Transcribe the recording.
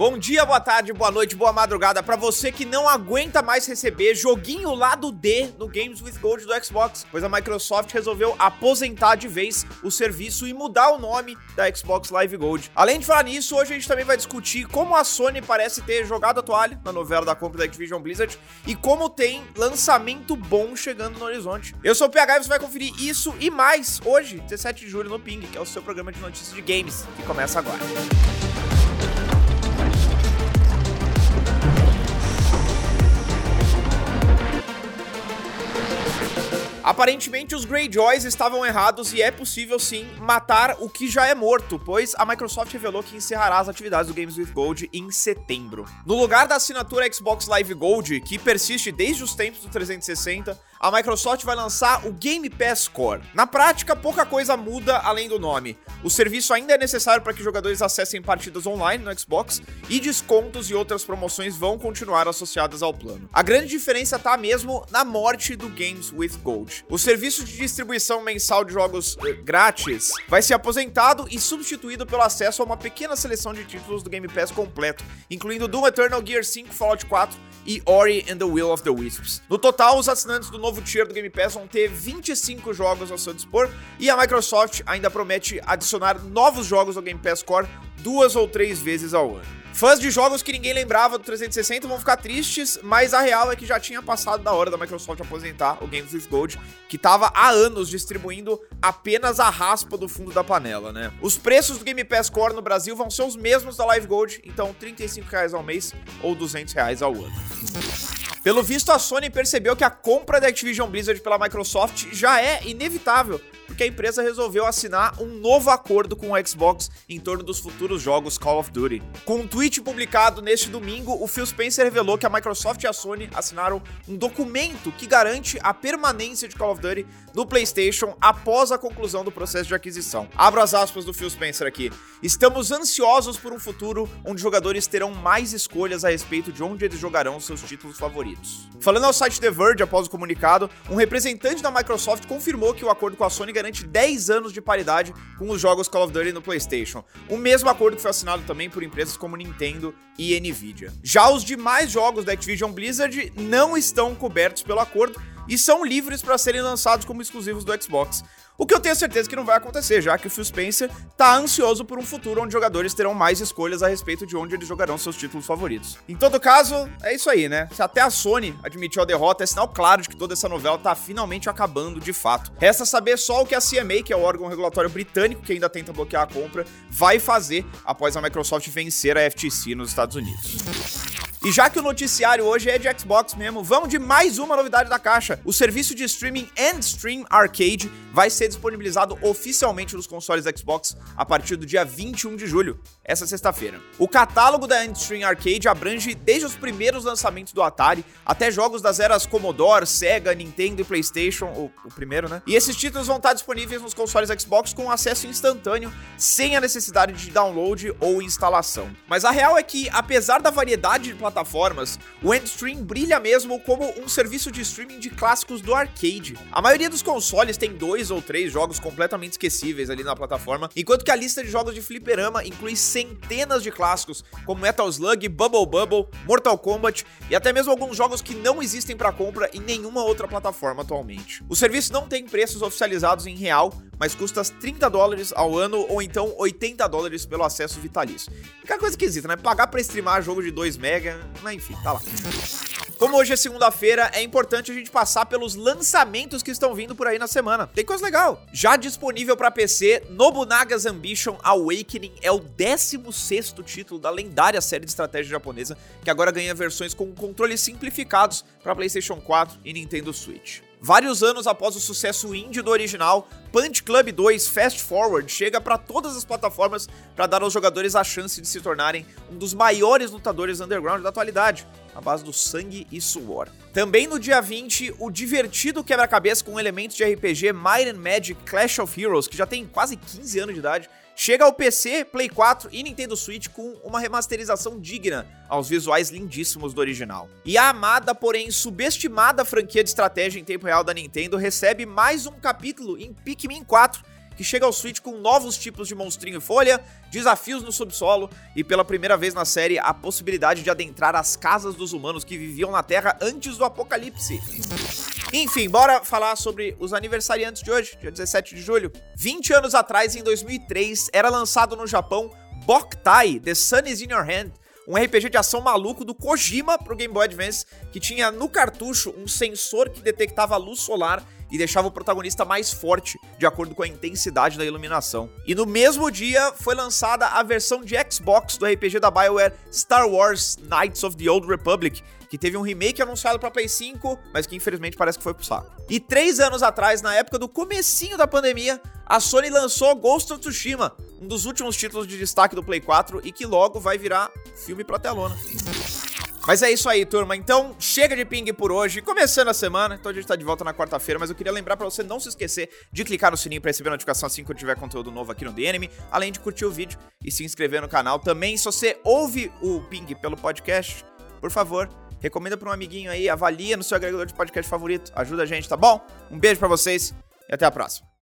Bom dia, boa tarde, boa noite, boa madrugada para você que não aguenta mais receber joguinho lado D no Games with Gold do Xbox, pois a Microsoft resolveu aposentar de vez o serviço e mudar o nome da Xbox Live Gold. Além de falar nisso, hoje a gente também vai discutir como a Sony parece ter jogado a toalha na novela da compra da Activision Blizzard e como tem lançamento bom chegando no horizonte. Eu sou o PH e você vai conferir isso e mais hoje, 17 de julho, no Ping, que é o seu programa de notícias de games, que começa agora. Aparentemente, os Greyjoys estavam errados e é possível sim matar o que já é morto, pois a Microsoft revelou que encerrará as atividades do Games with Gold em setembro. No lugar da assinatura Xbox Live Gold, que persiste desde os tempos do 360, a Microsoft vai lançar o Game Pass Core. Na prática, pouca coisa muda além do nome. O serviço ainda é necessário para que jogadores acessem partidas online no Xbox e descontos e outras promoções vão continuar associadas ao plano. A grande diferença está mesmo na morte do Games with Gold. O serviço de distribuição mensal de jogos uh, grátis vai ser aposentado e substituído pelo acesso a uma pequena seleção de títulos do Game Pass completo, incluindo Doom Eternal, Gear 5, Fallout 4 e Ori and the Will of the Wisps. No total, os assinantes do novo tier do Game Pass vão ter 25 jogos ao seu dispor e a Microsoft ainda promete adicionar novos jogos ao Game Pass Core duas ou três vezes ao ano. Fãs de jogos que ninguém lembrava do 360 vão ficar tristes, mas a real é que já tinha passado da hora da Microsoft aposentar o Games with Gold, que estava há anos distribuindo apenas a raspa do fundo da panela, né? Os preços do Game Pass Core no Brasil vão ser os mesmos da Live Gold, então 35 reais ao mês ou 200 reais ao ano. Pelo visto, a Sony percebeu que a compra da Activision Blizzard pela Microsoft já é inevitável, porque a empresa resolveu assinar um novo acordo com o Xbox em torno dos futuros jogos Call of Duty. Com um tweet publicado neste domingo, o Phil Spencer revelou que a Microsoft e a Sony assinaram um documento que garante a permanência de Call of Duty no PlayStation após a conclusão do processo de aquisição. Abro as aspas do Phil Spencer aqui. Estamos ansiosos por um futuro onde jogadores terão mais escolhas a respeito de onde eles jogarão seus títulos favoritos Falando ao site The Verge após o comunicado, um representante da Microsoft confirmou que o acordo com a Sony garante 10 anos de paridade com os jogos Call of Duty no PlayStation. O mesmo acordo que foi assinado também por empresas como Nintendo e Nvidia. Já os demais jogos da Activision Blizzard não estão cobertos pelo acordo e são livres para serem lançados como exclusivos do Xbox. O que eu tenho certeza que não vai acontecer, já que o Phil Spencer tá ansioso por um futuro onde jogadores terão mais escolhas a respeito de onde eles jogarão seus títulos favoritos. Em todo caso, é isso aí, né? Se até a Sony admitiu a derrota, é sinal claro de que toda essa novela tá finalmente acabando de fato. Resta saber só o que a CMA, que é o órgão regulatório britânico que ainda tenta bloquear a compra, vai fazer após a Microsoft vencer a FTC nos Estados Unidos. E já que o noticiário hoje é de Xbox mesmo, vamos de mais uma novidade da caixa. O serviço de streaming Endstream Arcade vai ser disponibilizado oficialmente nos consoles Xbox a partir do dia 21 de julho, essa sexta-feira. O catálogo da Endstream Arcade abrange desde os primeiros lançamentos do Atari até jogos das eras Commodore, Sega, Nintendo e PlayStation, o, o primeiro, né? E esses títulos vão estar disponíveis nos consoles Xbox com acesso instantâneo, sem a necessidade de download ou instalação. Mas a real é que, apesar da variedade de plataformas, o Endstream brilha mesmo como um serviço de streaming de clássicos do arcade. A maioria dos consoles tem dois ou três jogos completamente esquecíveis ali na plataforma, enquanto que a lista de jogos de fliperama inclui centenas de clássicos, como Metal Slug, Bubble Bubble, Mortal Kombat e até mesmo alguns jogos que não existem para compra em nenhuma outra plataforma atualmente. O serviço não tem preços oficializados em real, mas custa 30 dólares ao ano ou então 80 dólares pelo acesso vitalício. Fica coisa esquisita, né? Pagar pra streamar jogo de 2 mega, mas enfim, tá lá. Como hoje é segunda-feira, é importante a gente passar pelos lançamentos que estão vindo por aí na semana. Tem coisa legal. Já disponível para PC, Nobunaga's Ambition Awakening é o 16º título da lendária série de estratégia japonesa, que agora ganha versões com controles simplificados para PlayStation 4 e Nintendo Switch. Vários anos após o sucesso indie do original, Punch Club 2 Fast Forward chega para todas as plataformas para dar aos jogadores a chance de se tornarem um dos maiores lutadores underground da atualidade, à base do sangue e suor. Também no dia 20, o divertido quebra-cabeça com elementos de RPG Might and Magic Clash of Heroes, que já tem quase 15 anos de idade, chega ao PC, Play 4 e Nintendo Switch com uma remasterização digna aos visuais lindíssimos do original. E a amada, porém subestimada franquia de estratégia em tempo real da Nintendo recebe mais um capítulo em Pikmin 4 que chega ao Switch com novos tipos de monstrinho e folha, desafios no subsolo e pela primeira vez na série a possibilidade de adentrar as casas dos humanos que viviam na Terra antes do apocalipse. Enfim, bora falar sobre os aniversariantes de hoje, dia 17 de julho. 20 anos atrás, em 2003, era lançado no Japão Boktai, The Sun is in Your Hand, um RPG de ação maluco do Kojima pro Game Boy Advance, que tinha no cartucho um sensor que detectava a luz solar e deixava o protagonista mais forte, de acordo com a intensidade da iluminação. E no mesmo dia foi lançada a versão de Xbox do RPG da BioWare Star Wars Knights of the Old Republic, que teve um remake anunciado para Play 5, mas que infelizmente parece que foi pro saco. E três anos atrás, na época do comecinho da pandemia, a Sony lançou Ghost of Tsushima, um dos últimos títulos de destaque do Play 4 e que logo vai virar filme pra telona. Mas é isso aí, turma. Então, chega de ping por hoje. Começando a semana, então a gente tá de volta na quarta-feira, mas eu queria lembrar para você não se esquecer de clicar no sininho para receber notificação assim que eu tiver conteúdo novo aqui no The Enemy, além de curtir o vídeo e se inscrever no canal. Também, se você ouve o ping pelo podcast, por favor, recomenda para um amiguinho aí, avalia no seu agregador de podcast favorito. Ajuda a gente, tá bom? Um beijo para vocês e até a próxima.